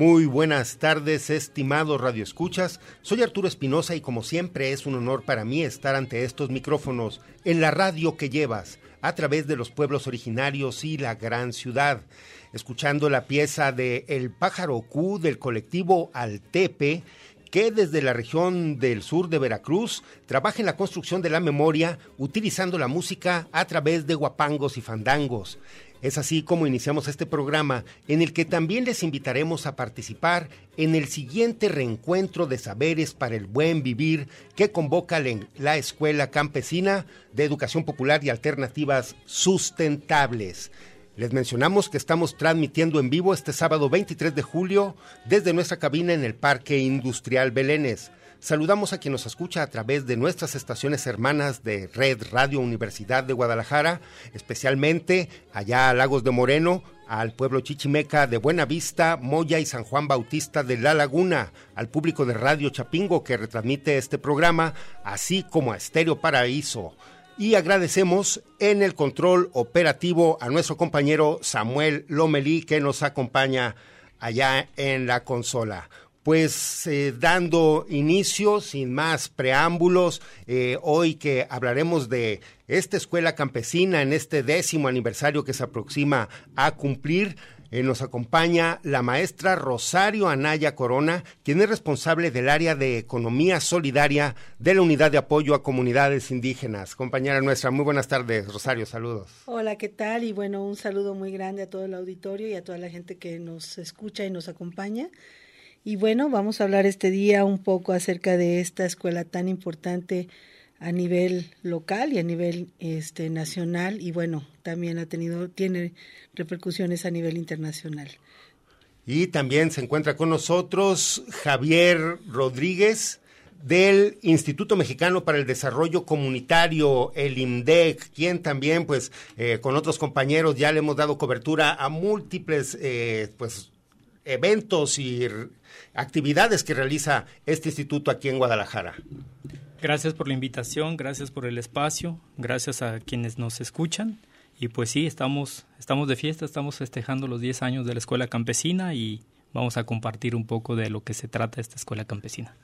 Muy buenas tardes, estimados radioescuchas. Soy Arturo Espinosa y como siempre es un honor para mí estar ante estos micrófonos en la radio que llevas a través de los pueblos originarios y la gran ciudad, escuchando la pieza de El pájaro Q del colectivo Altepe que desde la región del sur de Veracruz trabaja en la construcción de la memoria utilizando la música a través de guapangos y fandangos. Es así como iniciamos este programa en el que también les invitaremos a participar en el siguiente reencuentro de saberes para el buen vivir que convoca la Escuela Campesina de Educación Popular y Alternativas Sustentables. Les mencionamos que estamos transmitiendo en vivo este sábado 23 de julio desde nuestra cabina en el Parque Industrial Belénes. Saludamos a quien nos escucha a través de nuestras estaciones hermanas de Red Radio Universidad de Guadalajara, especialmente allá a Lagos de Moreno, al pueblo chichimeca de Buenavista, Moya y San Juan Bautista de La Laguna, al público de Radio Chapingo que retransmite este programa, así como a Estéreo Paraíso. Y agradecemos en el control operativo a nuestro compañero Samuel Lomelí que nos acompaña allá en la consola pues eh, dando inicio, sin más preámbulos, eh, hoy que hablaremos de esta escuela campesina en este décimo aniversario que se aproxima a cumplir, eh, nos acompaña la maestra Rosario Anaya Corona, quien es responsable del área de Economía Solidaria de la Unidad de Apoyo a Comunidades Indígenas. Compañera nuestra, muy buenas tardes, Rosario, saludos. Hola, ¿qué tal? Y bueno, un saludo muy grande a todo el auditorio y a toda la gente que nos escucha y nos acompaña. Y bueno, vamos a hablar este día un poco acerca de esta escuela tan importante a nivel local y a nivel este nacional y bueno, también ha tenido tiene repercusiones a nivel internacional. Y también se encuentra con nosotros Javier Rodríguez del Instituto Mexicano para el Desarrollo Comunitario, el IMDEC, quien también, pues, eh, con otros compañeros ya le hemos dado cobertura a múltiples, eh, pues, eventos y actividades que realiza este instituto aquí en Guadalajara. Gracias por la invitación, gracias por el espacio, gracias a quienes nos escuchan. Y pues sí, estamos, estamos de fiesta, estamos festejando los 10 años de la Escuela Campesina y vamos a compartir un poco de lo que se trata esta Escuela Campesina.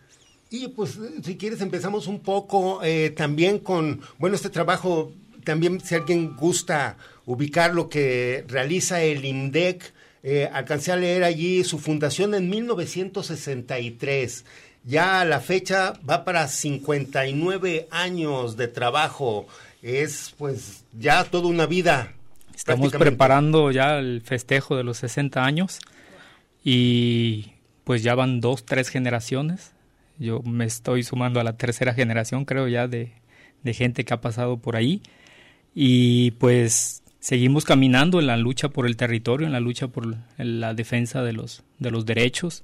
Y pues si quieres empezamos un poco eh, también con, bueno, este trabajo, también si alguien gusta ubicar lo que realiza el INDEC, eh, alcancé a leer allí su fundación en 1963 ya la fecha va para 59 años de trabajo. Es pues ya toda una vida. Estamos preparando ya el festejo de los 60 años y pues ya van dos, tres generaciones. Yo me estoy sumando a la tercera generación, creo ya, de, de gente que ha pasado por ahí. Y pues seguimos caminando en la lucha por el territorio, en la lucha por la defensa de los, de los derechos.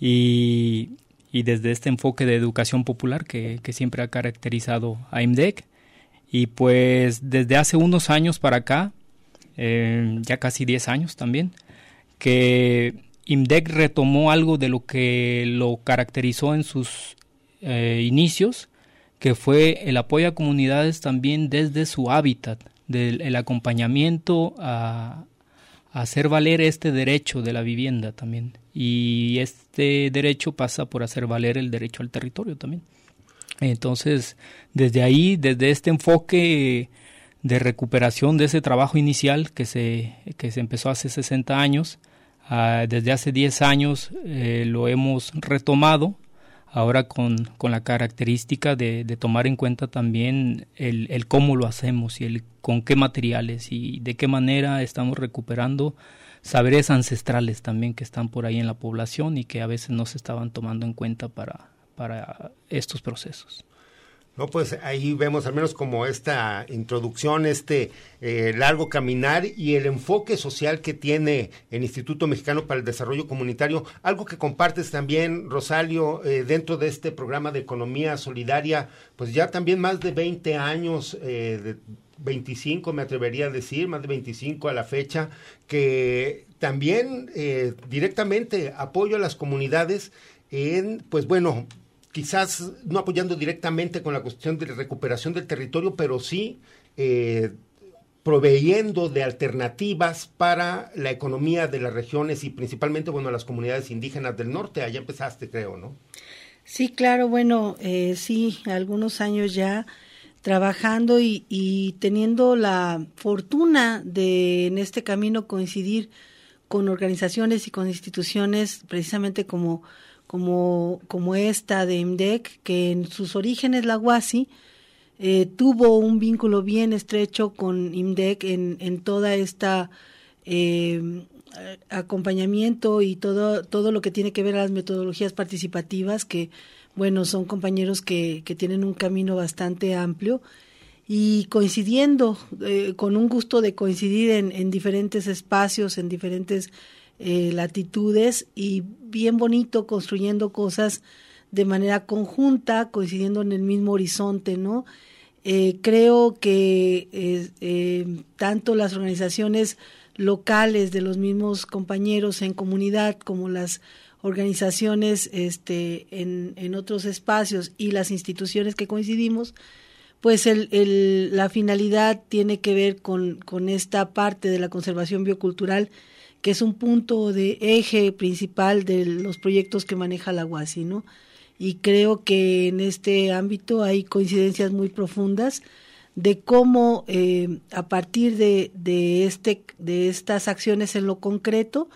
Y y desde este enfoque de educación popular que, siempre ha caracterizado a IMDEC. Y pues desde hace unos años para acá, eh, ya casi 10 años también, que IMDEC retomó algo de lo que lo caracterizó en sus eh, inicios, que fue el apoyo a comunidades también desde su hábitat, del acompañamiento a, hacer valer este derecho de la vivienda también. Y este derecho pasa por hacer valer el derecho al territorio también. Entonces, desde ahí, desde este enfoque de recuperación de ese trabajo inicial que se, que se empezó hace 60 años, ah, desde hace 10 años eh, lo hemos retomado ahora con, con la característica de, de, tomar en cuenta también el, el, cómo lo hacemos y el con qué materiales y de qué manera estamos recuperando saberes ancestrales también que están por ahí en la población y que a veces no se estaban tomando en cuenta para, para estos procesos. No, pues ahí vemos al menos como esta introducción, este eh, largo caminar y el enfoque social que tiene el Instituto Mexicano para el Desarrollo Comunitario, algo que compartes también, Rosalio, eh, dentro de este programa de economía solidaria, pues ya también más de 20 años, eh, de 25 me atrevería a decir, más de 25 a la fecha, que también directamente apoyo a las comunidades en, pues bueno, quizás no apoyando directamente con la cuestión de recuperación del territorio, pero sí eh, proveyendo de alternativas para la economía de las regiones y principalmente, bueno, las comunidades indígenas del norte. Allá empezaste, creo, ¿no? Sí, claro, bueno, eh, sí, algunos años ya trabajando y, y, teniendo la fortuna de en este camino coincidir con organizaciones y con instituciones precisamente como como, como esta de IMDEC, que en sus orígenes la UASI eh, tuvo un vínculo bien estrecho con IMDEC en, en toda esta eh, acompañamiento y todo, todo lo que tiene que ver a las metodologías participativas, que bueno, son compañeros que, que tienen un camino bastante amplio. Y coincidiendo, eh, con un gusto de coincidir en, en diferentes espacios, en diferentes eh, latitudes y bien bonito construyendo cosas de manera conjunta, coincidiendo en el mismo horizonte, ¿no? Eh, creo que eh, tanto las organizaciones locales de los mismos compañeros en comunidad como las organizaciones este, en, en otros espacios y las instituciones que coincidimos, pues el, el, la finalidad tiene que ver con, con esta parte de la conservación biocultural que es un punto de eje principal de los proyectos que maneja la UASI. Y creo que en este ámbito hay coincidencias muy profundas de cómo eh, a partir de, de, este, de estas acciones en lo concreto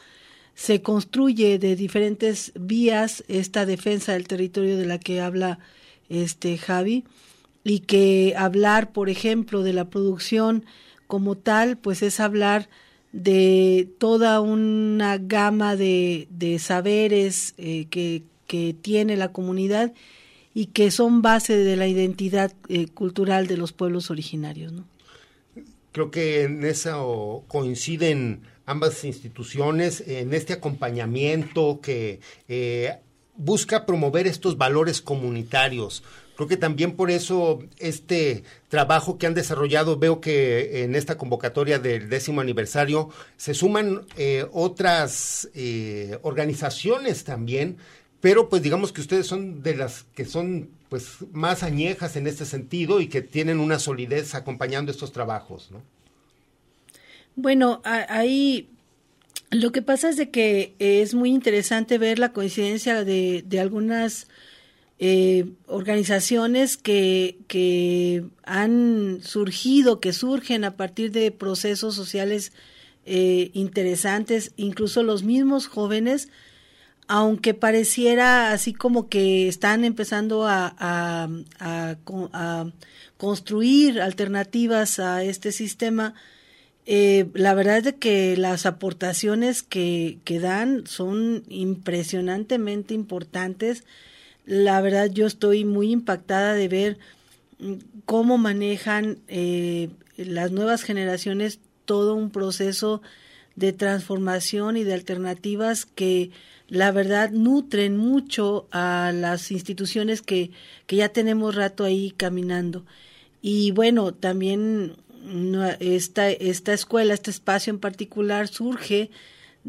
se construye de diferentes vías esta defensa del territorio de la que habla este Javi y que hablar, por ejemplo, de la producción como tal, pues es hablar de toda una gama de, de saberes eh, que, que tiene la comunidad y que son base de la identidad eh, cultural de los pueblos originarios. ¿no? Creo que en eso coinciden ambas instituciones, en este acompañamiento que eh, busca promover estos valores comunitarios. Creo que también por eso este trabajo que han desarrollado, veo que en esta convocatoria del décimo aniversario se suman eh, otras eh, organizaciones también pero pues digamos que ustedes son de las que son pues más añejas en este sentido y que tienen una solidez acompañando estos trabajos, ¿no? Bueno, ahí lo que pasa es de que es muy interesante ver la coincidencia de, de algunas eh, organizaciones que, que han surgido, que surgen a partir de procesos sociales eh, interesantes, incluso los mismos jóvenes aunque pareciera así como que están empezando a, construir alternativas a este sistema, eh, la verdad es de que las aportaciones que, que dan son impresionantemente importantes. La verdad yo estoy muy impactada de ver mm, cómo manejan eh, las nuevas generaciones todo un proceso de transformación y de alternativas que la verdad nutren mucho a las instituciones que, que ya tenemos rato ahí caminando. Y bueno, también esta, esta escuela, este espacio en particular surge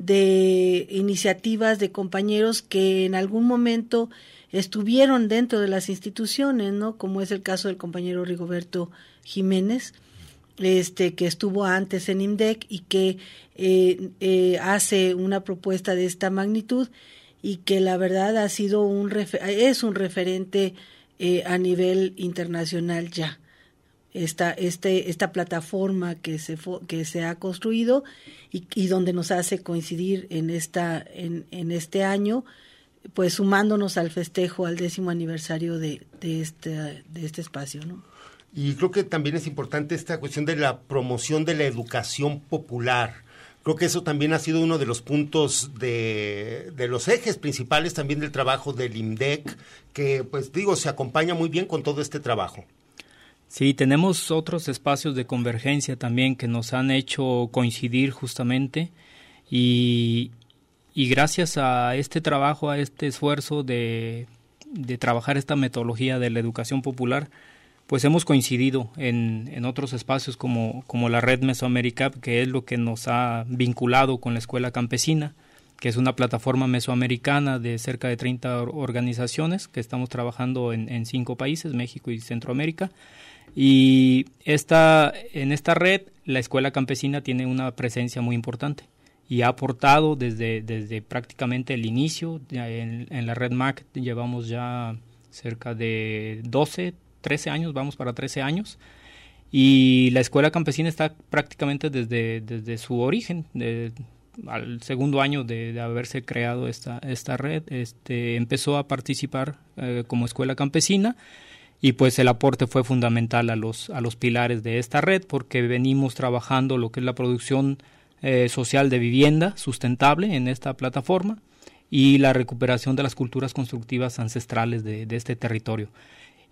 de iniciativas de compañeros que en algún momento estuvieron dentro de las instituciones, ¿no? Como es el caso del compañero Rigoberto Jiménez, este que estuvo antes en IMDEC y que eh, eh, hace una propuesta de esta magnitud y que la verdad ha sido un es un referente eh, a nivel internacional ya esta este esta plataforma que se que se ha construido y, y, donde nos hace coincidir en esta en, en este año pues sumándonos al festejo al décimo aniversario de, de este de este espacio no y creo que también es importante esta cuestión de la promoción de la educación popular. Creo que eso también ha sido uno de los puntos de, de, los ejes principales también del trabajo del IMDEC, que pues digo, se acompaña muy bien con todo este trabajo. Sí, tenemos otros espacios de convergencia también que nos han hecho coincidir justamente y, y gracias a este trabajo, a este esfuerzo de, de trabajar esta metodología de la educación popular, pues hemos coincidido en, en otros espacios como, como la red Mesoamérica, que es lo que nos ha vinculado con la escuela campesina, que es una plataforma mesoamericana de cerca de 30 organizaciones que estamos trabajando en, en cinco países, México y Centroamérica. Y esta, en esta red la escuela campesina tiene una presencia muy importante y ha aportado desde, desde prácticamente el inicio. En, en la red MAC llevamos ya cerca de 12, 13 años, vamos para 13 años. Y la escuela campesina está prácticamente desde, desde su origen, de, al segundo año de, haberse creado esta, esta red, este, empezó a participar eh, como escuela campesina y pues el aporte fue fundamental a los, a los pilares de esta red porque venimos trabajando lo que es la producción eh, social de vivienda sustentable en esta plataforma y la recuperación de las culturas constructivas ancestrales de, de este territorio.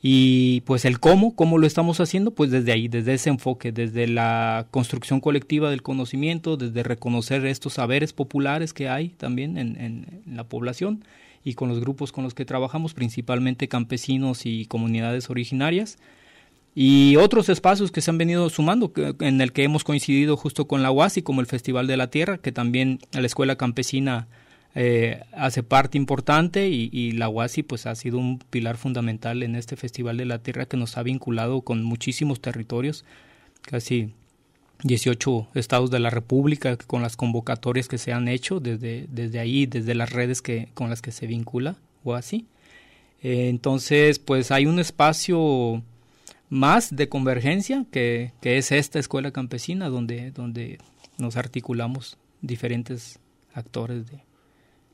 Y pues el cómo, cómo lo estamos haciendo, pues desde ahí, desde ese enfoque, desde la construcción colectiva del conocimiento, desde reconocer estos saberes populares que hay también en, en, la población y con los grupos con los que trabajamos, principalmente campesinos y comunidades originarias. Y otros espacios que se han venido sumando, en el que hemos coincidido justo con la UASI, como el Festival de la Tierra, que también la Escuela Campesina eh, hace parte importante y, la UASI pues ha sido un pilar fundamental en este Festival de la Tierra que nos ha vinculado con muchísimos territorios, casi 18 estados de la República con las convocatorias que se han hecho desde, desde ahí, desde las redes que, con las que se vincula UASI. Eh, entonces, pues hay un espacio más de convergencia, que, que es esta escuela campesina donde, donde nos articulamos diferentes actores de,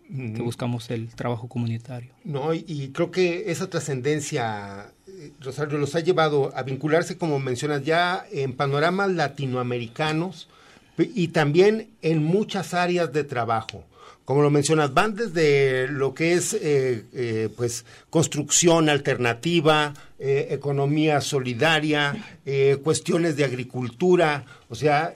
que buscamos el trabajo comunitario. No, y, creo que esa trascendencia, Rosario, los ha llevado a vincularse, como mencionas, ya en panoramas latinoamericanos y también en muchas áreas de trabajo. Como lo mencionas, van desde lo que es eh, eh, pues construcción alternativa, economía solidaria, cuestiones de agricultura, o sea,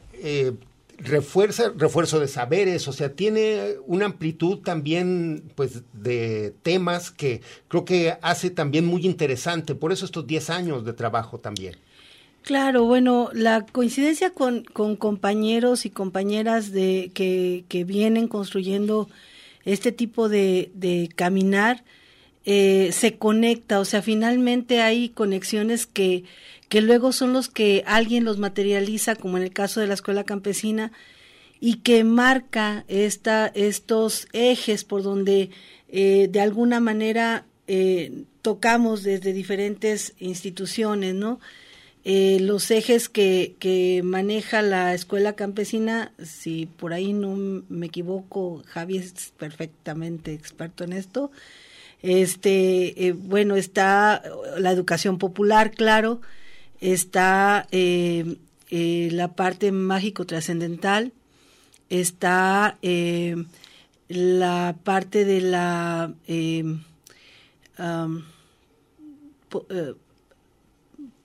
refuerza, refuerzo de saberes, o sea, tiene una amplitud también, pues, de temas que creo que hace también muy interesante, por eso estos 10 años de trabajo también. Claro, bueno, la coincidencia con, con compañeros y compañeras de que, que vienen construyendo este tipo de, de caminar eh, se conecta, o sea, finalmente hay conexiones que, que luego son los que alguien los materializa, como en el caso de la escuela campesina, y que marca esta, estos ejes por donde eh, de alguna manera eh, tocamos desde diferentes instituciones, ¿no? Los ejes que, que maneja la escuela campesina, si por ahí no me equivoco, Javi es perfectamente experto en esto. Este, bueno, está la educación popular, claro, está eh, eh, la parte mágico trascendental, está eh, la parte de la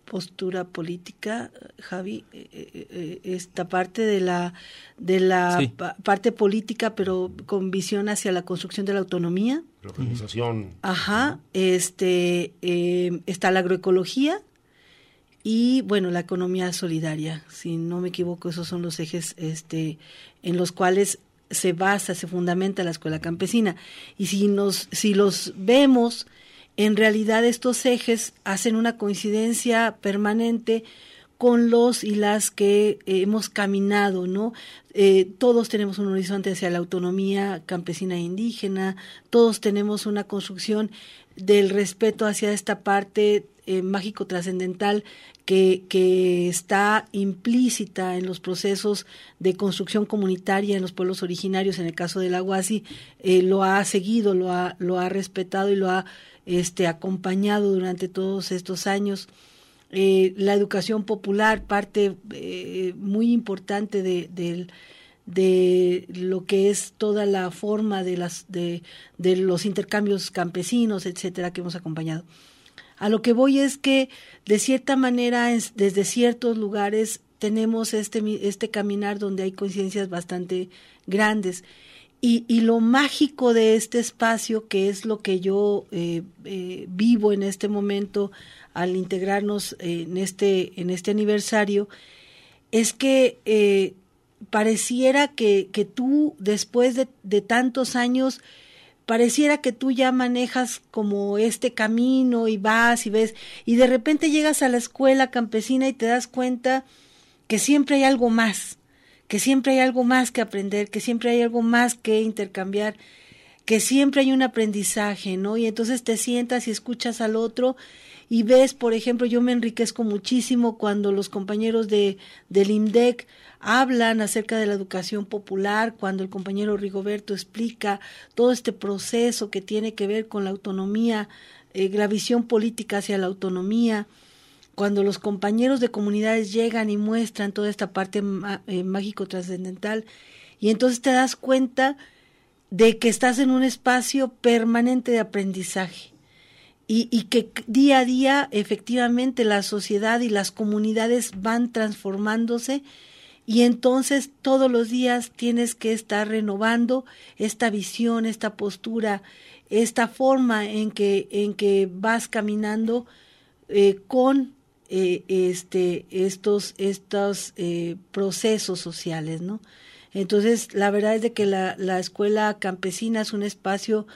postura política, Javi, esta parte de la de la parte política, pero con visión hacia la construcción de la autonomía. La organización. Ajá, este está la agroecología, y bueno la economía solidaria si no me equivoco esos son los ejes este en los cuales se basa se fundamenta la escuela campesina y si nos si los vemos en realidad estos ejes hacen una coincidencia permanente con los y las que hemos caminado, ¿no? Eh, todos tenemos un horizonte hacia la autonomía campesina e indígena, todos tenemos una construcción del respeto hacia esta parte eh, mágico trascendental que, que, está implícita en los procesos de construcción comunitaria en los pueblos originarios, en el caso del Aguasi, eh, lo ha seguido, lo ha, lo ha respetado y lo ha este, acompañado durante todos estos años. Eh, la educación popular, parte muy importante de, de, lo que es toda la forma de, las, de, de los intercambios campesinos, etcétera, que hemos acompañado. A lo que voy es que, de cierta manera, desde ciertos lugares tenemos este, este caminar donde hay coincidencias bastante grandes. Y, y, lo mágico de este espacio, que es lo que yo eh, eh, vivo en este momento al integrarnos en, este, en este aniversario, es que eh, pareciera que, que, tú, después de, de tantos años, pareciera que tú ya manejas como este camino y vas y ves, y de repente llegas a la escuela campesina y te das cuenta que siempre hay algo más, que siempre hay algo más que aprender, que siempre hay algo más que intercambiar, que siempre hay un aprendizaje, ¿no? Y entonces te sientas y escuchas al otro y ves, por ejemplo, yo me enriquezco muchísimo cuando los compañeros de, del IMDEC hablan acerca de la educación popular, cuando el compañero Rigoberto explica todo este proceso que tiene que ver con la autonomía, eh, la visión política hacia la autonomía, cuando los compañeros de comunidades llegan y muestran toda esta parte eh, mágico trascendental, y entonces te das cuenta de que estás en un espacio permanente de aprendizaje. Y, y, que día a día efectivamente la sociedad y las comunidades van transformándose y entonces todos los días tienes que estar renovando esta visión, esta postura, esta forma en que, en que vas caminando eh, con eh, este, estos, estos eh, procesos sociales, ¿no? Entonces, la verdad es de que la, la escuela campesina es un espacio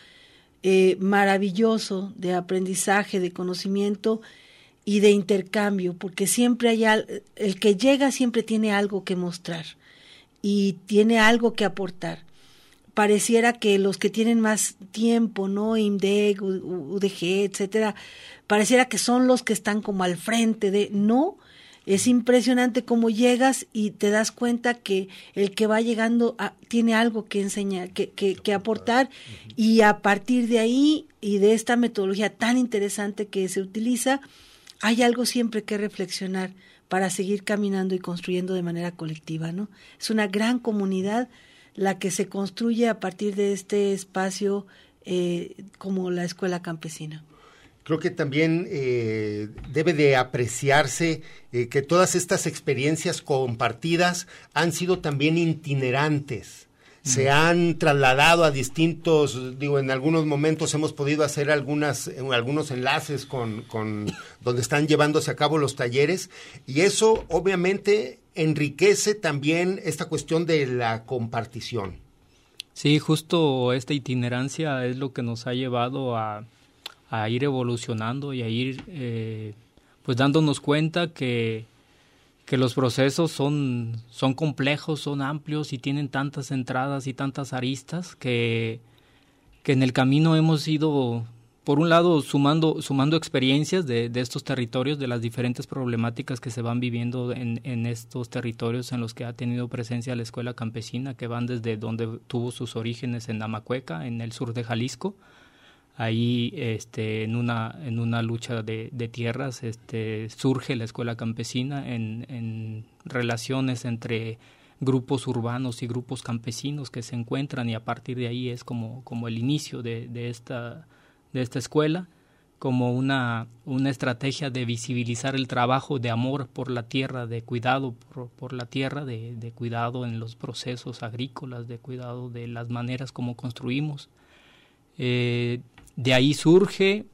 maravilloso de aprendizaje, de conocimiento, y de intercambio, porque siempre hay el que llega siempre tiene algo que mostrar y tiene algo que aportar. pareciera que los que tienen más tiempo, ¿no? IMDEC, UDG, etcétera, pareciera que son los que están como al frente de, no, es impresionante cómo llegas y te das cuenta que el que va llegando tiene algo que enseñar, que, que, que, aportar y a partir de ahí y de esta metodología tan interesante que se utiliza, hay algo siempre que reflexionar para seguir caminando y construyendo de manera colectiva, ¿no? Es una gran comunidad la que se construye a partir de este espacio eh, como la escuela campesina. Creo que también eh, debe de apreciarse eh, que todas estas experiencias compartidas han sido también itinerantes se han trasladado a distintos, digo, en algunos momentos hemos podido hacer algunas, algunos enlaces con, con donde están llevándose a cabo los talleres y eso obviamente enriquece también esta cuestión de la compartición. Sí, justo esta itinerancia es lo que nos ha llevado a, a ir evolucionando y a ir eh, pues dándonos cuenta que, que los procesos son, son complejos, son amplios y tienen tantas entradas y tantas aristas que, que en el camino hemos ido, por un lado, sumando, sumando experiencias de, de estos territorios, de las diferentes problemáticas que se van viviendo en, en estos territorios en los que ha tenido presencia la escuela campesina, que van desde donde tuvo sus orígenes en Amacueca, en el sur de Jalisco, ahí este, en, una, en una lucha de, de tierras este, surge la escuela campesina en, en, relaciones entre grupos urbanos y grupos campesinos que se encuentran y a partir de ahí es como, como el inicio de, de, esta, de esta escuela como una, una estrategia de visibilizar el trabajo de amor por la tierra, de cuidado por, por la tierra, de, de, cuidado en los procesos agrícolas, de cuidado de las maneras como construimos. Eh, de ahí surge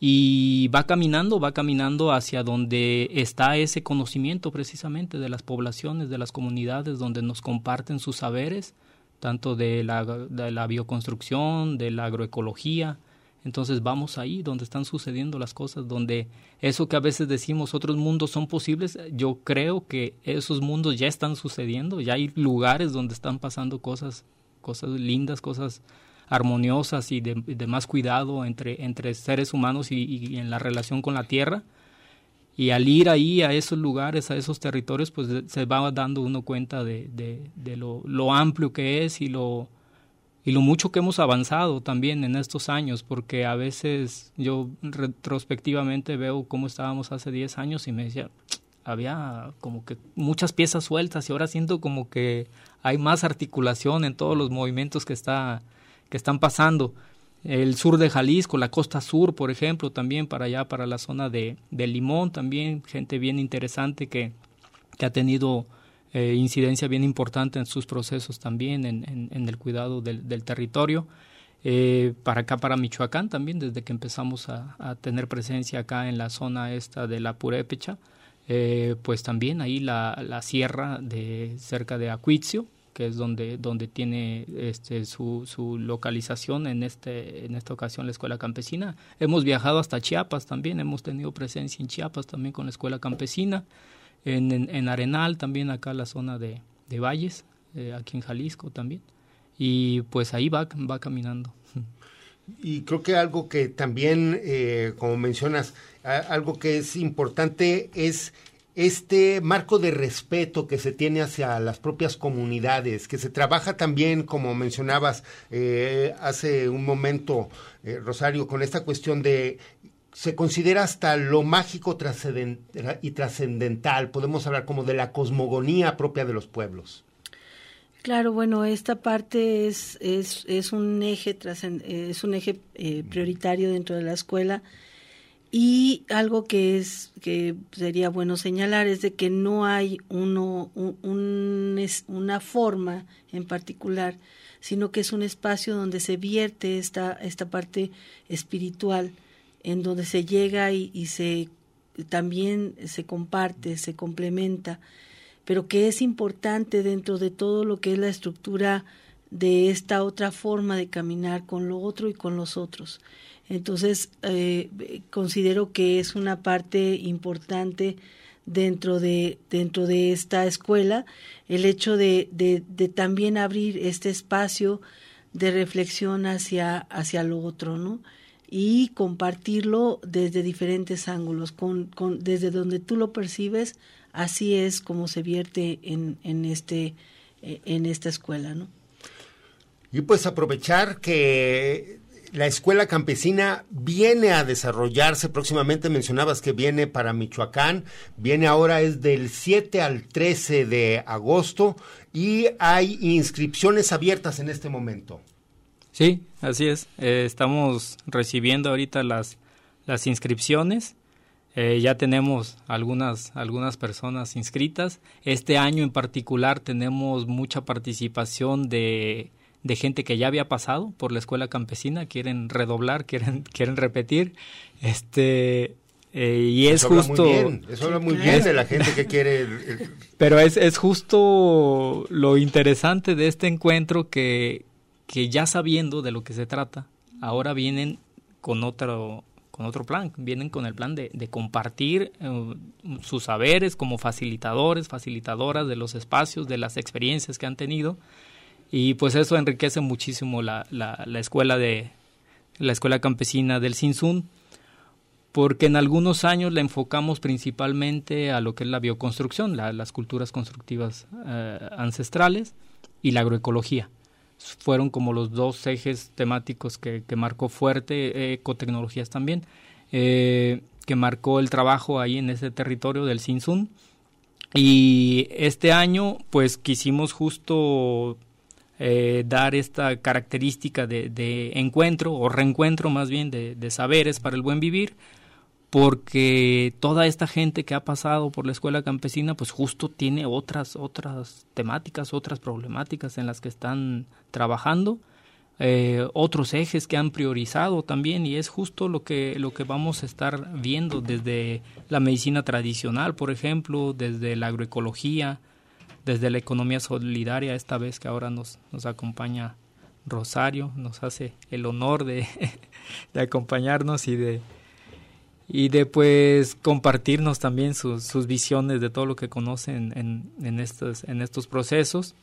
y va caminando, va caminando hacia donde está ese conocimiento precisamente de las poblaciones, de las comunidades, donde nos comparten sus saberes, tanto de la, de la bioconstrucción, de la agroecología. Entonces vamos ahí donde están sucediendo las cosas, donde eso que a veces decimos otros mundos son posibles, yo creo que esos mundos ya están sucediendo, ya hay lugares donde están pasando cosas, cosas lindas, cosas armoniosas y de, más cuidado entre, seres humanos y, en la relación con la tierra. Y al ir ahí a esos lugares, a esos territorios, pues se va dando uno cuenta de, lo, amplio que es y lo, y lo mucho que hemos avanzado también en estos años, porque a veces yo retrospectivamente veo cómo estábamos hace 10 años y me decía, había como que muchas piezas sueltas y ahora siento como que hay más articulación en todos los movimientos que está que están pasando. El sur de Jalisco, la costa sur, por ejemplo, también para allá, para la zona de, de Limón, también gente bien interesante que, que ha tenido eh, incidencia bien importante en sus procesos también, en, en, el cuidado del, del territorio. Eh, para acá, para Michoacán también, desde que empezamos a, a, tener presencia acá en la zona esta de la Purépecha, eh, pues también ahí la, la sierra de cerca de Acuitzio, que es donde, donde tiene este, su, su localización en, este, en esta ocasión la Escuela Campesina. Hemos viajado hasta Chiapas también, hemos tenido presencia en Chiapas también con la Escuela Campesina, en, en, en Arenal también acá la zona de, de Valles, eh, aquí en Jalisco también. Y pues ahí va, va caminando. Y creo que algo que también, eh, como mencionas, algo que es importante es este marco de respeto que se tiene hacia las propias comunidades, que se trabaja también, como mencionabas eh, hace un momento, eh, Rosario, con esta cuestión de se considera hasta lo mágico y trascendental, podemos hablar como de la cosmogonía propia de los pueblos. Claro, bueno, esta parte es, es, un eje, es un eje eh, prioritario dentro de la escuela y algo que es que sería bueno señalar es de que no hay uno una forma en particular, sino que es un espacio donde se vierte esta esta parte espiritual, en donde se llega y, y se también se comparte, se complementa, pero que es importante dentro de todo lo que es la estructura de esta otra forma de caminar con lo otro y con los otros. Entonces, eh, considero que es una parte importante dentro de, dentro de esta escuela, el hecho de, de, de también abrir este espacio de reflexión hacia, hacia lo otro, ¿no? Y compartirlo desde diferentes ángulos, con, con, desde donde tú lo percibes, así es como se vierte en, en, este, eh, en esta escuela, ¿no? Y pues aprovechar que la escuela campesina viene a desarrollarse próximamente, mencionabas que viene para Michoacán, viene ahora es del 7 al 13 de agosto y hay inscripciones abiertas en este momento. Sí, así es. Eh, estamos recibiendo ahorita las, las inscripciones. Eh, ya tenemos algunas, algunas personas inscritas. Este año en particular tenemos mucha participación de de gente que ya había pasado por la escuela campesina, quieren redoblar, quieren, quieren repetir. Este, eh, y es justo. eso habla muy bien de la gente que quiere. Pero es, es justo lo interesante de este encuentro que, que ya sabiendo de lo que se trata, ahora vienen con otro, con otro plan, vienen con el plan de, de compartir eh, sus saberes como facilitadores, facilitadoras de los espacios, de las experiencias que han tenido y pues eso enriquece muchísimo la, la, la escuela de la escuela campesina del Sinsun porque en algunos años la enfocamos principalmente a lo que es la bioconstrucción, las culturas constructivas eh, ancestrales y la agroecología. Fueron como los dos ejes temáticos que, que marcó fuerte, ecotecnologías también, eh, que marcó el trabajo ahí en ese territorio del Sinsun. Y este año pues quisimos justo eh, dar esta característica de, encuentro o reencuentro más bien de, saberes para el buen vivir porque toda esta gente que ha pasado por la escuela campesina pues justo tiene otras otras temáticas otras problemáticas en las que están trabajando eh, otros ejes que han priorizado también y es justo lo que lo que vamos a estar viendo desde la medicina tradicional por ejemplo desde la agroecología desde la economía solidaria, esta vez que ahora nos, nos acompaña Rosario, nos hace el honor de, de acompañarnos y de, y de pues compartirnos también sus, sus visiones de todo lo que conocen en, en, estos, en estos procesos.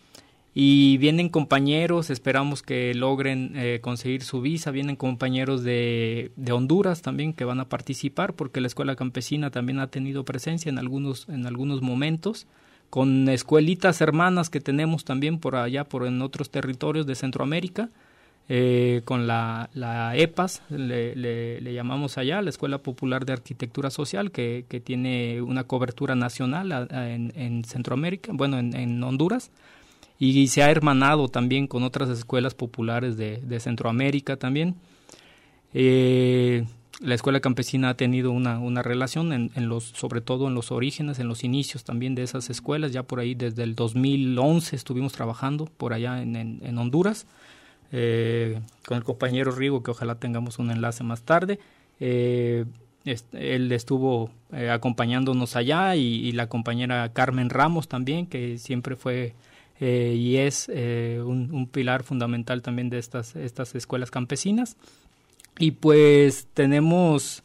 Y vienen compañeros, esperamos que logren eh, conseguir su visa, vienen compañeros de, de, Honduras también que van a participar, porque la escuela campesina también ha tenido presencia en algunos, en algunos momentos con escuelitas hermanas que tenemos también por allá, por en otros territorios de Centroamérica, eh, con la, la EPAS, le, llamamos allá, la Escuela Popular de Arquitectura Social, que, que tiene una cobertura nacional en, en, Centroamérica, bueno, en, en Honduras, y, se ha hermanado también con otras escuelas populares de, de Centroamérica también. Eh, la escuela campesina ha tenido una, una relación, en, los, sobre todo en los orígenes, en los inicios también de esas escuelas. Ya por ahí desde el 2011 estuvimos trabajando por allá en, en, Honduras eh, con el compañero Rigo, que ojalá tengamos un enlace más tarde. Eh, él estuvo eh, acompañándonos allá y, y, la compañera Carmen Ramos también, que siempre fue eh, y es eh, un, un, pilar fundamental también de estas, estas escuelas campesinas y pues tenemos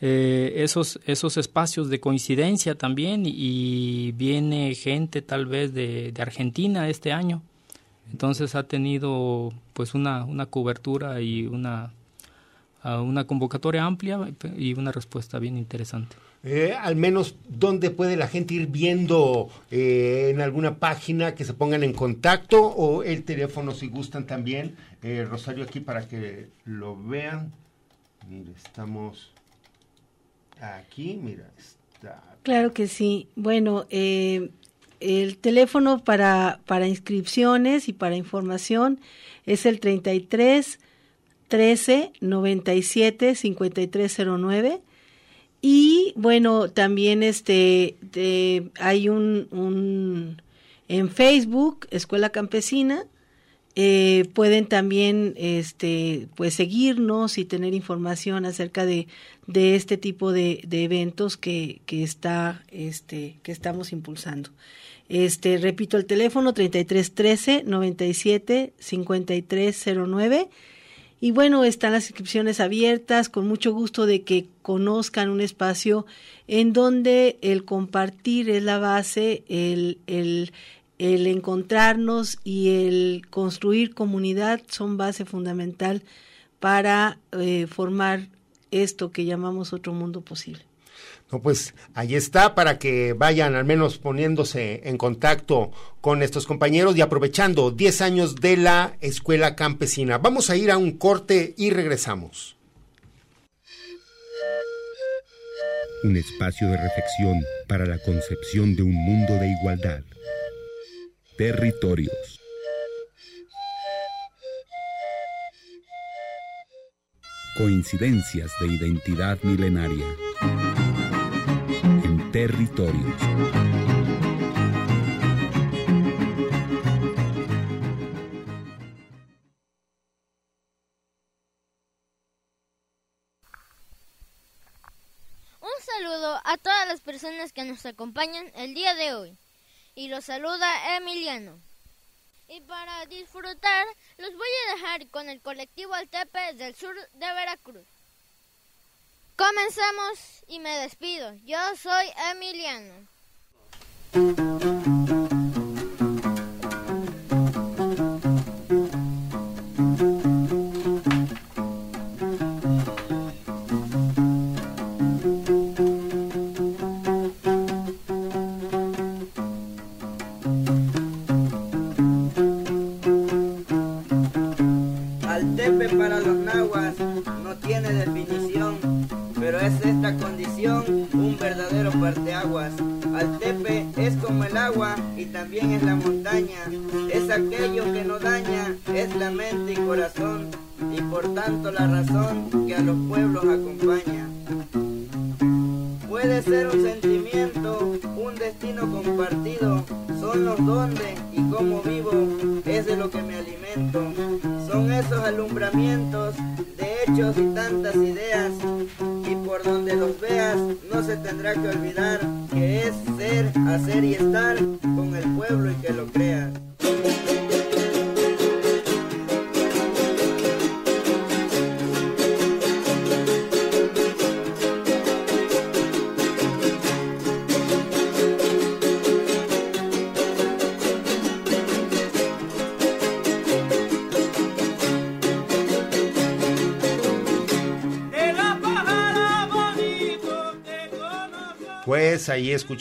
eh, esos, esos espacios de coincidencia también y viene gente tal vez de, de, Argentina este año. Entonces ha tenido pues una, una cobertura y una, una convocatoria amplia y una respuesta bien interesante. Eh, al menos dónde puede la gente ir viendo eh, en alguna página que se pongan en contacto o el teléfono si gustan también. Eh, Rosario aquí para que lo vean. Estamos aquí, mira, está. Claro que sí. Bueno, eh, el teléfono para, para inscripciones y para información es el 33 13 97 5309 y bueno, también este hay un, un, en Facebook, Escuela Campesina, eh, pueden también este pues seguirnos y tener información acerca de, de este tipo de, de eventos que, que está este que estamos impulsando. Este, repito el teléfono 3313 97 5309 Y bueno, están las inscripciones abiertas, con mucho gusto de que conozcan un espacio en donde el compartir es la base, el, el, el encontrarnos y el construir comunidad son base fundamental para eh, formar esto que llamamos otro mundo posible. No, pues ahí está para que vayan al menos poniéndose en contacto con estos compañeros y aprovechando 10 años de la escuela campesina. Vamos a ir a un corte y regresamos. Un espacio de reflexión para la concepción de un mundo de igualdad. Territorios. Coincidencias de identidad milenaria territorios. Un saludo a todas las personas que nos acompañan el día de hoy. Y los saluda Emiliano. Y para disfrutar, los voy a dejar con el colectivo Altepe del sur de Veracruz. Comenzamos y me despido. Yo soy Emiliano.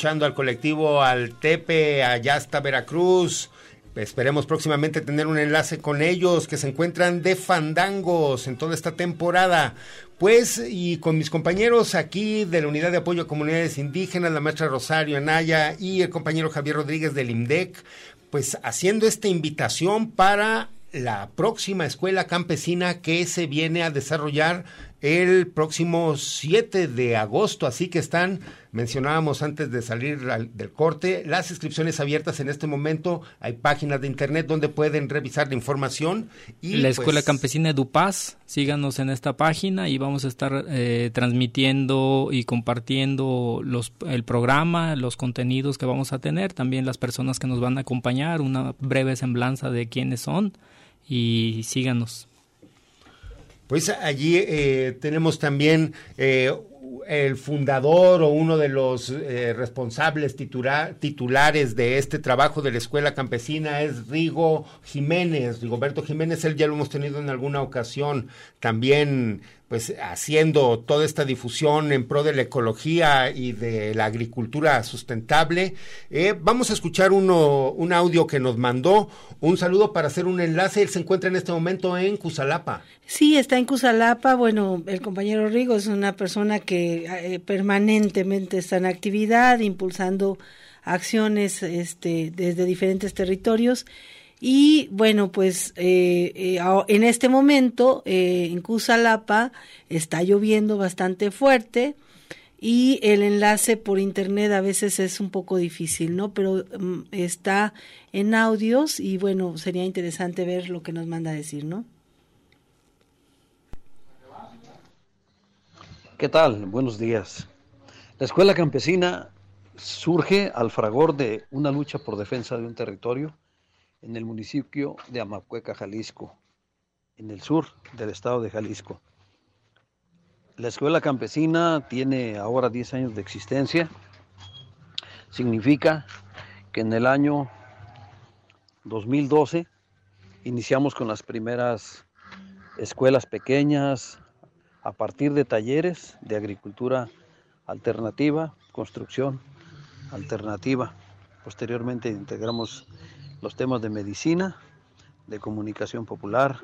Al colectivo Altepe, allá hasta Veracruz. Esperemos próximamente tener un enlace con ellos que se encuentran de fandangos en toda esta temporada. Pues, y con mis compañeros aquí de la Unidad de Apoyo a Comunidades Indígenas, la maestra Rosario Anaya y el compañero Javier Rodríguez del IMDEC, pues haciendo esta invitación para la próxima escuela campesina que se viene a desarrollar el próximo 7 de agosto, así que están, mencionábamos antes de salir del corte, las inscripciones abiertas en este momento, hay páginas de internet donde pueden revisar la información. Y la Escuela pues, Campesina Edupaz, síganos en esta página y vamos a estar eh, transmitiendo y compartiendo los, el programa, los contenidos que vamos a tener, también las personas que nos van a acompañar, una breve semblanza de quiénes son y síganos. Pues allí eh, tenemos también eh, el fundador o uno de los eh, responsables titulares de este trabajo de la escuela campesina es Rigo Jiménez, Rigoberto Jiménez, él ya lo hemos tenido en alguna ocasión, también pues haciendo toda esta difusión en pro de la ecología y de la agricultura sustentable. Eh, vamos a escuchar uno, un audio que nos mandó. Un saludo para hacer un enlace. Él se encuentra en este momento en Cusalapa. Sí, está en Cusalapa. Bueno, el compañero Rigo es una persona que eh, permanentemente está en actividad, impulsando acciones este, desde diferentes territorios y bueno, pues eh, eh, en este momento eh, en Cusalapa está lloviendo bastante fuerte y el enlace por internet a veces es un poco difícil, ¿no? Pero mm, está en audios y bueno, sería interesante ver lo que nos manda a decir, ¿no? ¿Qué tal? Buenos días. La escuela campesina surge al fragor de una lucha por defensa de un territorio en el municipio de Amacueca, Jalisco. en el sur del estado de Jalisco. La escuela campesina tiene ahora 10 años de existencia. Significa que en el año 2012 iniciamos con las primeras escuelas pequeñas a partir de talleres de agricultura alternativa, construcción alternativa. Posteriormente integramos los temas de medicina, de comunicación popular,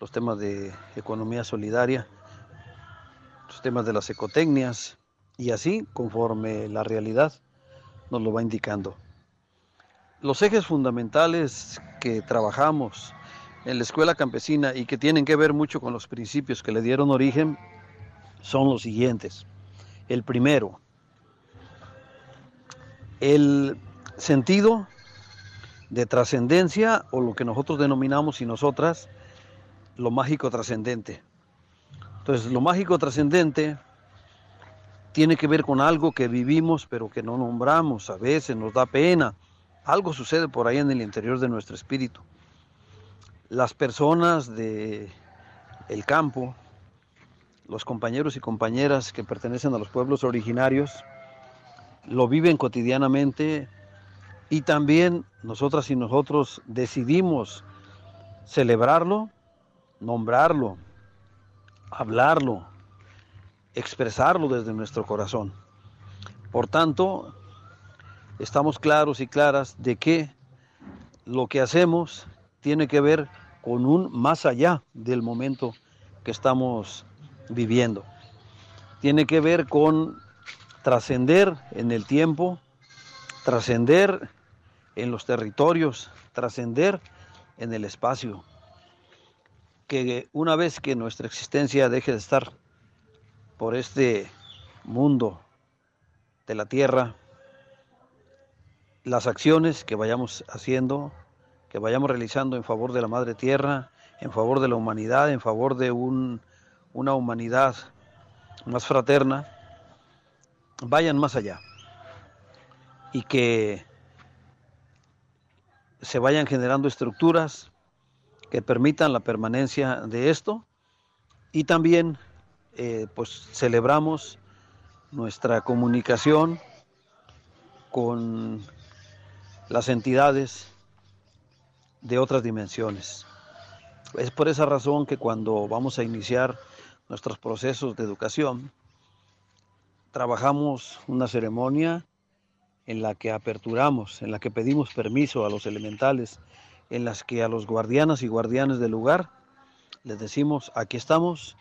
los temas de economía solidaria, los temas de las ecotecnias y así conforme la realidad nos lo va indicando. Los ejes fundamentales que trabajamos en la escuela campesina y que tienen que ver mucho con los principios que le dieron origen son los siguientes. El primero, el sentido de trascendencia o lo que nosotros denominamos y nosotras lo mágico trascendente. Entonces, lo mágico trascendente tiene que ver con algo que vivimos pero que no nombramos, a veces nos da pena. Algo sucede por ahí en el interior de nuestro espíritu. Las personas de el campo, los compañeros y compañeras que pertenecen a los pueblos originarios, lo viven cotidianamente y también nosotras y nosotros decidimos celebrarlo, nombrarlo, hablarlo, expresarlo desde nuestro corazón. Por tanto, estamos claros y claras de que lo que hacemos tiene que ver con un más allá del momento que estamos viviendo. Tiene que ver con trascender en el tiempo, trascender en los territorios, trascender en el espacio. Que una vez que nuestra existencia deje de estar por este mundo de la tierra, las acciones que vayamos haciendo, que vayamos realizando en favor de la madre tierra, en favor de la humanidad, en favor de un, una humanidad más fraterna, vayan más allá y que se vayan generando estructuras que permitan la permanencia de esto y también eh, pues celebramos nuestra comunicación con las entidades de otras dimensiones. Es por esa razón que cuando vamos a iniciar nuestros procesos de educación, trabajamos una ceremonia en la que aperturamos, en la que pedimos permiso a los elementales, en las que a los guardianas y guardianes del lugar les decimos, aquí estamos,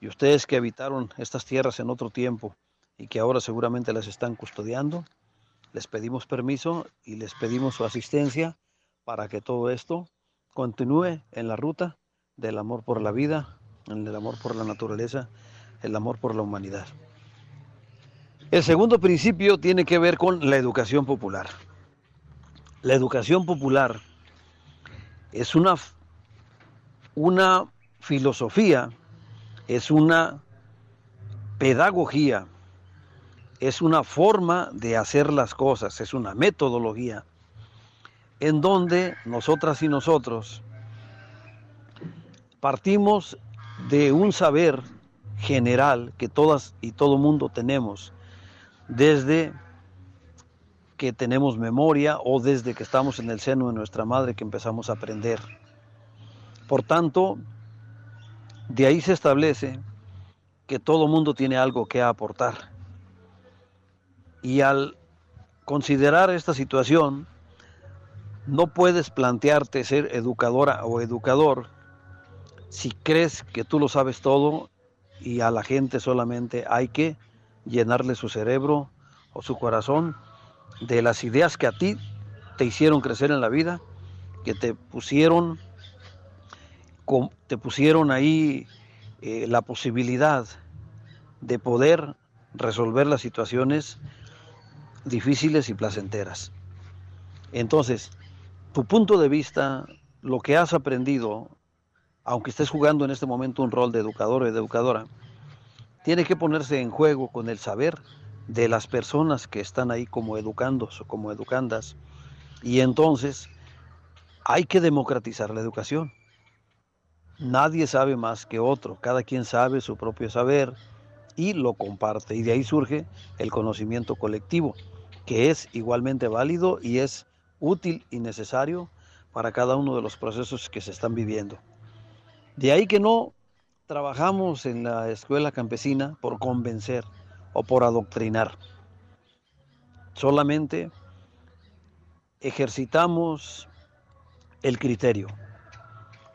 y ustedes que habitaron estas tierras en otro tiempo y que ahora seguramente las están custodiando, les pedimos permiso y les pedimos su asistencia para que todo esto continúe en la ruta del amor por la vida, en el amor por la naturaleza, el amor por la humanidad. El segundo principio tiene que ver con la educación popular. La educación popular es una, una filosofía, es una pedagogía, es una forma de hacer las cosas, es una metodología en donde nosotras y nosotros partimos de un saber general que todas y todo mundo tenemos desde que tenemos memoria o desde que estamos en el seno de nuestra madre que empezamos a aprender. Por tanto, de ahí se establece que todo mundo tiene algo que aportar. Y al considerar esta situación, no puedes plantearte ser educadora o educador si crees que tú lo sabes todo y a la gente solamente hay que llenarle su cerebro o su corazón de las ideas que a ti te hicieron crecer en la vida, que te pusieron, te pusieron ahí eh, la posibilidad de poder resolver las situaciones difíciles y placenteras. Entonces, tu punto de vista, lo que has aprendido, aunque estés jugando en este momento un rol de educador o de educadora, tiene que ponerse en juego con el saber de las personas que están ahí como educandos o como educandas. Y entonces hay que democratizar la educación. Nadie sabe más que otro, cada quien sabe su propio saber y lo comparte. Y de ahí surge el conocimiento colectivo, que es igualmente válido y es útil y necesario para cada uno de los procesos que se están viviendo. De ahí que no trabajamos en la escuela campesina por convencer o por adoctrinar. Solamente ejercitamos el criterio,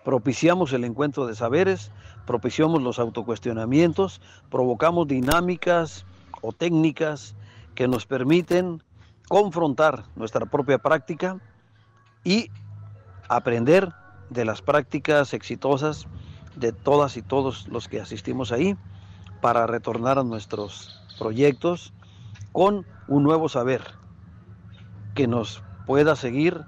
propiciamos el encuentro de saberes, propiciamos los autocuestionamientos, provocamos dinámicas o técnicas que nos permiten confrontar nuestra propia práctica y aprender de las prácticas exitosas de todas y todos los que asistimos ahí para retornar a nuestros proyectos con un nuevo saber que nos pueda seguir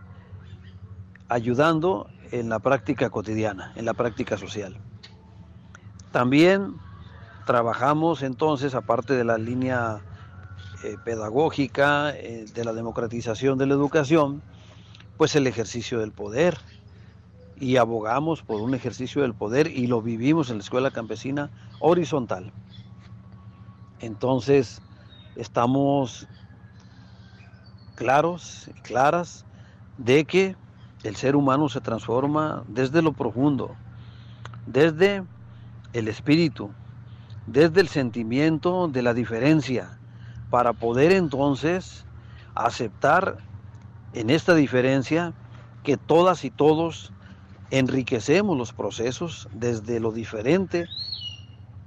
ayudando en la práctica cotidiana, en la práctica social. También trabajamos entonces, aparte de la línea eh, pedagógica, eh, de la democratización de la educación, pues el ejercicio del poder. Y abogamos por un ejercicio del poder y lo vivimos en la escuela campesina horizontal. Entonces, estamos claros y claras de que el ser humano se transforma desde lo profundo, desde el espíritu, desde el sentimiento de la diferencia, para poder entonces aceptar en esta diferencia que todas y todos enriquecemos los procesos desde lo diferente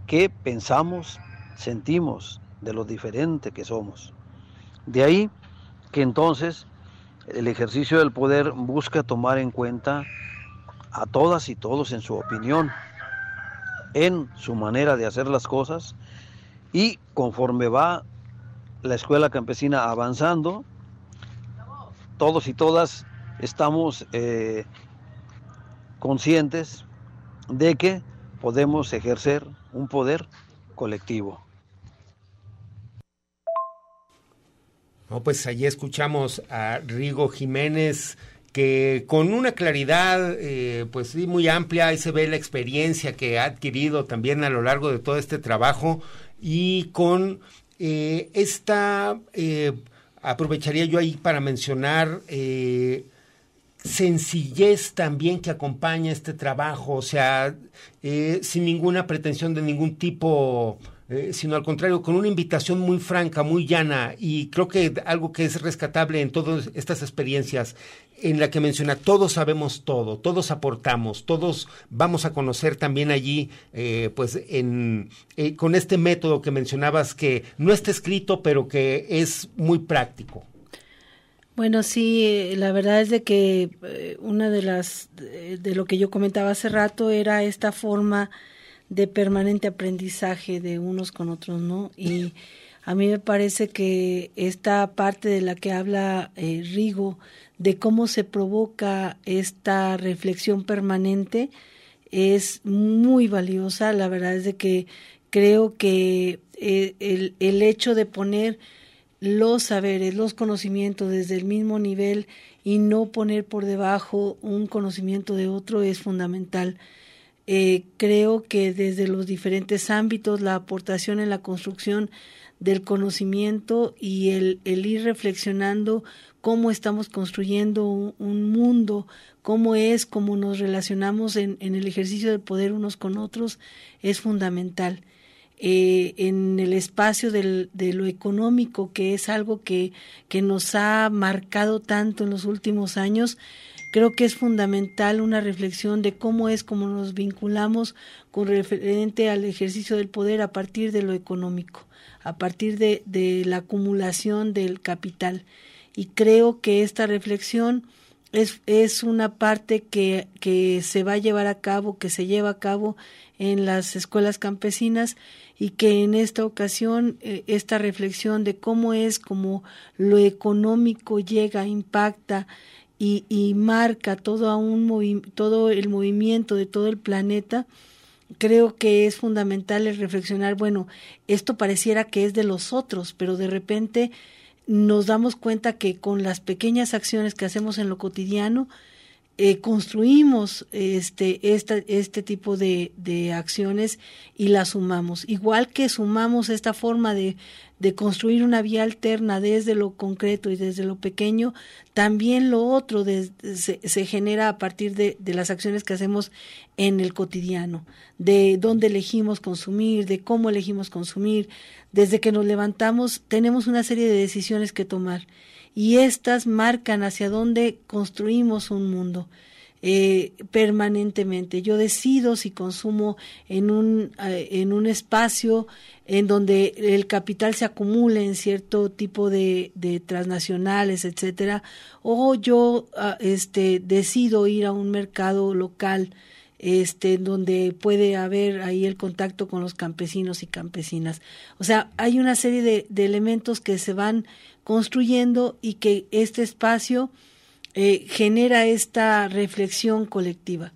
que pensamos, sentimos, de lo diferente que somos. De ahí que entonces el ejercicio del poder busca tomar en cuenta a todas y todos en su opinión, en su manera de hacer las cosas y conforme va la escuela campesina avanzando, todos y todas estamos eh, conscientes de que podemos ejercer un poder colectivo. No, pues allí escuchamos a Rigo Jiménez que con una claridad eh, pues sí muy amplia ahí se ve la experiencia que ha adquirido también a lo largo de todo este trabajo y con eh, esta eh, aprovecharía yo ahí para mencionar sencillez también que acompaña este trabajo, o sea, eh, sin ninguna pretensión de ningún tipo eh, sino al contrario, con una invitación muy franca, muy llana, y creo que algo que es rescatable en todas estas experiencias, en la que menciona, todos sabemos todo, todos aportamos, todos vamos a conocer también allí, eh, pues, en, con este método que mencionabas, que no está escrito, pero que es muy práctico. Bueno, sí, la verdad es de que una de las, de lo que yo comentaba hace rato era esta forma de permanente aprendizaje de unos con otros, ¿no? Y a mí me parece que esta parte de la que habla eh, Rigo, de cómo se provoca esta reflexión permanente, es muy valiosa. La verdad es de que creo que eh, el, el hecho de poner los saberes, los conocimientos desde el mismo nivel y no poner por debajo un conocimiento de otro es fundamental. Eh, creo que desde los diferentes ámbitos la aportación en la construcción del conocimiento y el, ir reflexionando cómo estamos construyendo un, mundo, cómo es, cómo nos relacionamos en, el ejercicio del poder unos con otros, es fundamental. Eh, en el espacio del, de lo económico, que es algo que, nos ha marcado tanto en los últimos años, Creo que es fundamental una reflexión de cómo es como nos vinculamos con referente al ejercicio del poder a partir de lo económico, a partir de, de la acumulación del capital. Y creo que esta reflexión es, una parte que se va a llevar a cabo, que se lleva a cabo en las escuelas campesinas y que en esta ocasión eh, esta reflexión de cómo es como lo económico llega, impacta y, y marca todo, a un todo el movimiento de todo el planeta, creo que es fundamental el reflexionar, bueno, esto pareciera que es de los otros, pero de repente nos damos cuenta que con las pequeñas acciones que hacemos en lo cotidiano, eh, construimos este, este tipo de, de, acciones y las sumamos. Igual que sumamos esta forma de, de, construir una vía alterna desde lo concreto y desde lo pequeño, también lo otro se, se, genera a partir de, las acciones que hacemos en el cotidiano, de dónde elegimos consumir, de cómo elegimos consumir. Desde que nos levantamos tenemos una serie de decisiones que tomar y estas marcan hacia dónde construimos un mundo. Eh, permanentemente. Yo decido si consumo en un, eh, en un espacio en donde el capital se acumule en cierto tipo de, transnacionales, etcétera, o yo ah, este, decido ir a un mercado local este, donde puede haber ahí el contacto con los campesinos y campesinas. O sea, hay una serie de, elementos que se van construyendo y que este espacio eh, genera esta reflexión colectiva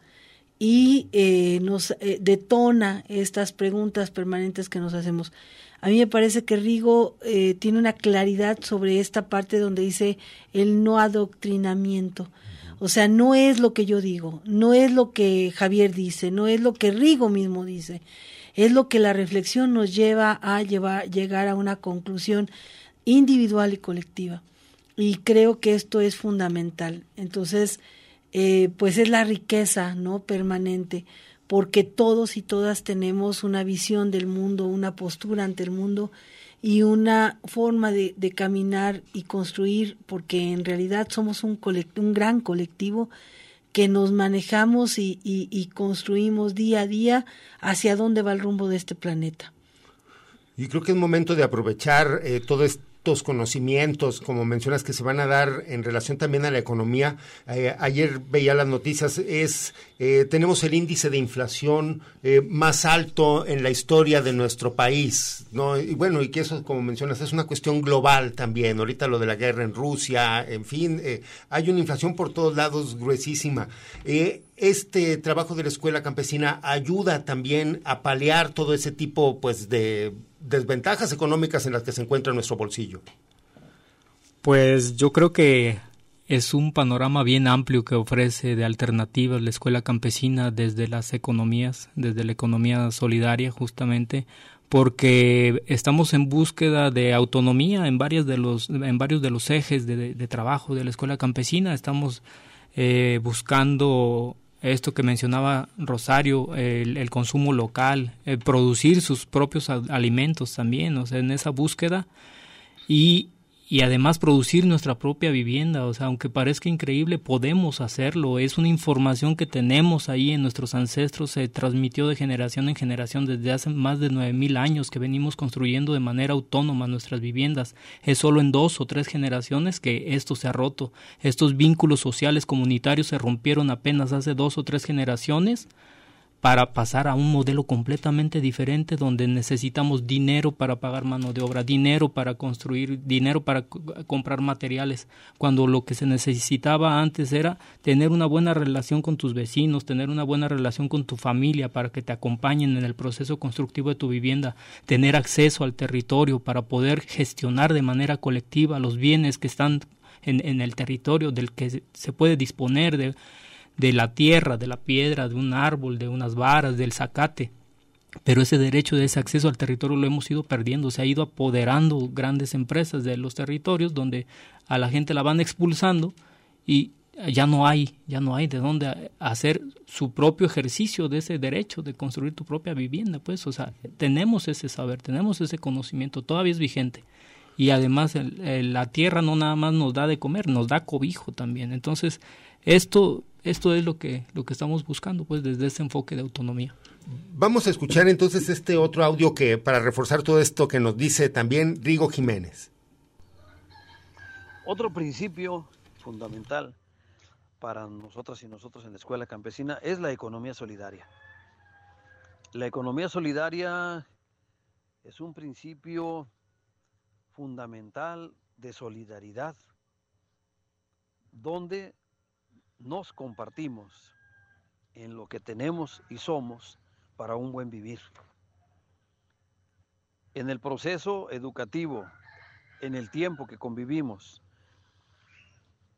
y eh, nos eh, detona estas preguntas permanentes que nos hacemos. A mí me parece que Rigo tiene una claridad sobre esta parte donde dice el no adoctrinamiento. O sea, no es lo que yo digo, no es lo que Javier dice, no es lo que Rigo mismo dice, es lo que la reflexión nos lleva a llevar, llegar a una conclusión individual y colectiva. Y creo que esto es fundamental. Entonces, eh, pues es la riqueza, ¿no? Permanente, porque todos y todas tenemos una visión del mundo, una postura ante el mundo y una forma de, caminar y construir, porque en realidad somos un, un gran colectivo que nos manejamos y, construimos día a día hacia dónde va el rumbo de este planeta. Y creo que es momento de aprovechar eh, todo este conocimientos, como mencionas, que se van a dar en relación también a la economía. Eh, ayer veía las noticias, es eh, tenemos el índice de inflación eh, más alto en la historia de nuestro país, ¿no? Y bueno, y que eso, como mencionas, es una cuestión global también. Ahorita lo de la guerra en Rusia, en fin, hay una inflación por todos lados gruesísima. este trabajo de la escuela campesina ayuda también a paliar todo ese tipo, pues, de desventajas económicas en las que se encuentra nuestro bolsillo? Pues yo creo que es un panorama bien amplio que ofrece de alternativas la escuela campesina desde las economías, desde la economía solidaria justamente, porque estamos en búsqueda de autonomía en varios de los, en varios de los ejes de, trabajo de la escuela campesina. Estamos eh, buscando esto que mencionaba Rosario, el, consumo local, el producir sus propios alimentos también, o sea, en esa búsqueda y y además producir nuestra propia vivienda. O sea, aunque parezca increíble, podemos hacerlo. Es una información que tenemos ahí en nuestros ancestros, se transmitió de generación en generación desde hace más de nueve mil años que venimos construyendo de manera autónoma nuestras viviendas. Es solo en dos o tres generaciones que esto se ha roto. Estos vínculos sociales comunitarios se rompieron apenas hace dos o tres generaciones para pasar a un modelo completamente diferente donde necesitamos dinero para pagar mano de obra, dinero para construir, dinero para comprar materiales, cuando lo que se necesitaba antes era tener una buena relación con tus vecinos, tener una buena relación con tu familia para que te acompañen en el proceso constructivo de tu vivienda, tener acceso al territorio para poder gestionar de manera colectiva los bienes que están en, el territorio del que se puede disponer de de la tierra, de la piedra, de un árbol, de unas varas, del zacate. Pero ese derecho de ese acceso al territorio lo hemos ido perdiendo, se ha ido apoderando grandes empresas de los territorios donde a la gente la van expulsando y ya no hay, ya no hay de dónde hacer su propio ejercicio de ese derecho de construir tu propia vivienda, pues, o sea, tenemos ese saber, tenemos ese conocimiento, todavía es vigente. Y además la tierra no nada más nos da de comer, nos da cobijo también. Entonces, esto esto es lo que, lo que estamos buscando, pues, desde ese enfoque de autonomía. Vamos a escuchar entonces este otro audio que para reforzar todo esto que nos dice también Rigo Jiménez. Otro principio fundamental para nosotras y nosotros en la escuela campesina es la economía solidaria. La economía solidaria es un principio fundamental de solidaridad donde nos compartimos en lo que tenemos y somos para un buen vivir. En el proceso educativo, en el tiempo que convivimos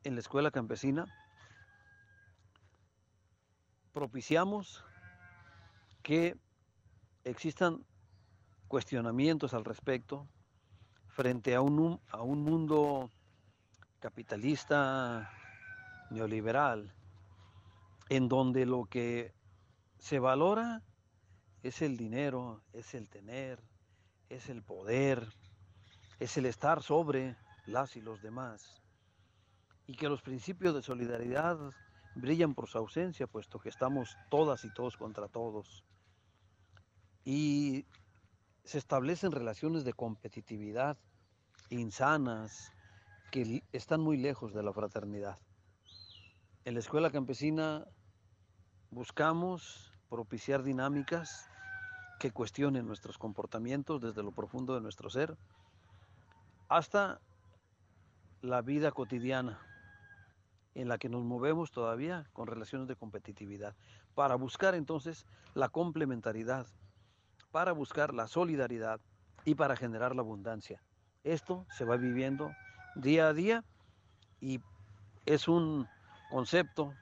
en la escuela campesina, propiciamos que existan cuestionamientos al respecto frente a un, a un mundo capitalista neoliberal, en donde lo que se valora es el dinero, es el tener, es el poder, es el estar sobre las y los demás, y que los principios de solidaridad brillan por su ausencia, puesto que estamos todas y todos contra todos. Y se establecen relaciones de competitividad insanas que están muy lejos de la fraternidad. En la escuela campesina buscamos propiciar dinámicas que cuestionen nuestros comportamientos desde lo profundo de nuestro ser hasta la vida cotidiana en la que nos movemos todavía con relaciones de competitividad, para buscar entonces la complementariedad, para buscar la solidaridad y para generar la abundancia. Esto se va viviendo día a día y es un concepto,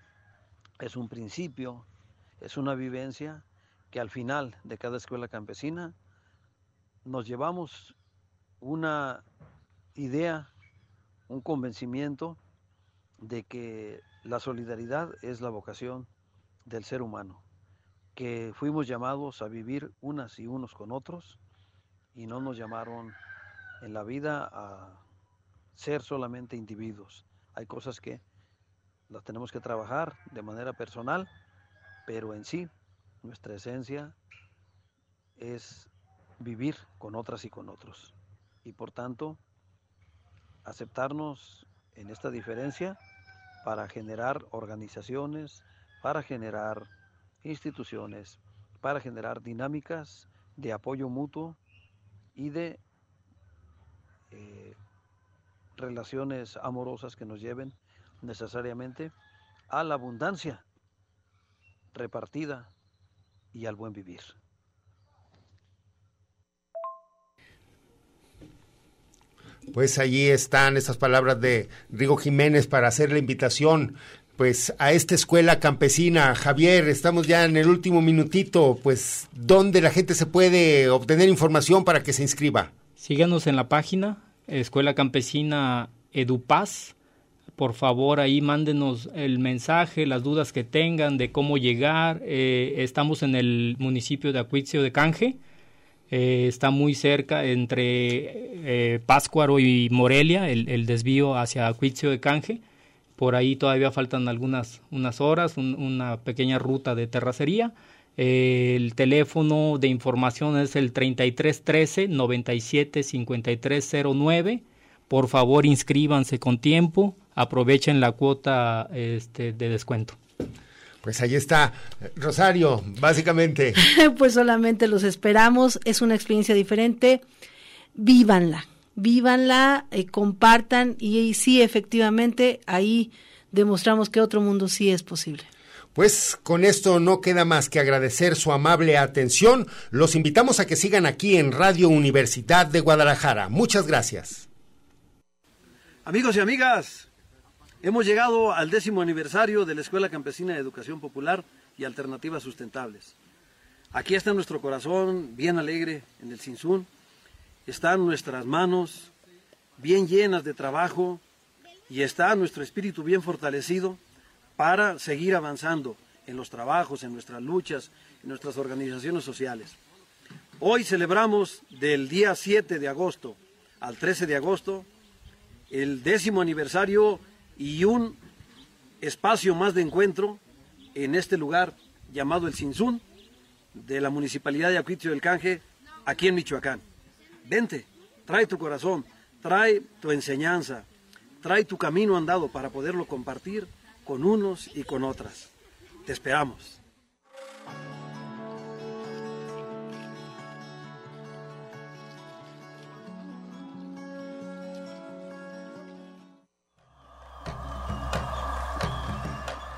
es un principio, es una vivencia que al final de cada escuela campesina nos llevamos una idea, un convencimiento de que la solidaridad es la vocación del ser humano, que fuimos llamados a vivir unas y unos con otros y no nos llamaron en la vida a ser solamente individuos. Hay cosas que las tenemos que trabajar de manera personal, pero en sí nuestra esencia es vivir con otras y con otros. Y por tanto, aceptarnos en esta diferencia para generar organizaciones, para generar instituciones, para generar dinámicas de apoyo mutuo y de eh, relaciones amorosas que nos lleven necesariamente a la abundancia repartida y al buen vivir. Pues allí están esas palabras de Rigo Jiménez para hacer la invitación pues a esta escuela campesina. Javier, estamos ya en el último minutito, pues ¿dónde la gente se puede obtener información para que se inscriba? Síganos en la página Escuela Campesina Edupaz. Por favor, ahí mándenos el mensaje, las dudas que tengan de cómo llegar. Eh, estamos en el municipio de Acuitzio de Canje. Eh, está muy cerca entre eh, Páscuaro y Morelia, el, desvío hacia Acuitzio de Canje. Por ahí todavía faltan algunas unas horas, una pequeña ruta de terracería. el teléfono de información es el 3313 97 5309 por favor inscríbanse con tiempo, aprovechen la cuota este, de descuento. Pues ahí está, Rosario, básicamente. pues solamente los esperamos, es una experiencia diferente, vívanla, vívanla, eh, compartan y, sí, efectivamente, ahí demostramos que otro mundo sí es posible. Pues con esto no queda más que agradecer su amable atención. Los invitamos a que sigan aquí en Radio Universidad de Guadalajara. Muchas gracias. Amigos y amigas, hemos llegado al décimo aniversario de la Escuela Campesina de Educación Popular y Alternativas Sustentables. Aquí está nuestro corazón bien alegre en el Sinsun, están nuestras manos bien llenas de trabajo y está nuestro espíritu bien fortalecido para seguir avanzando en los trabajos, en nuestras luchas, en nuestras organizaciones sociales. Hoy celebramos del día 7 de agosto al 13 de agosto el décimo aniversario y un espacio más de encuentro en este lugar llamado el Sinsun de la Municipalidad de Acuitio del Canje, aquí en Michoacán. Vente, trae tu corazón, trae tu enseñanza, trae tu camino andado para poderlo compartir con unos y con otras. Te esperamos.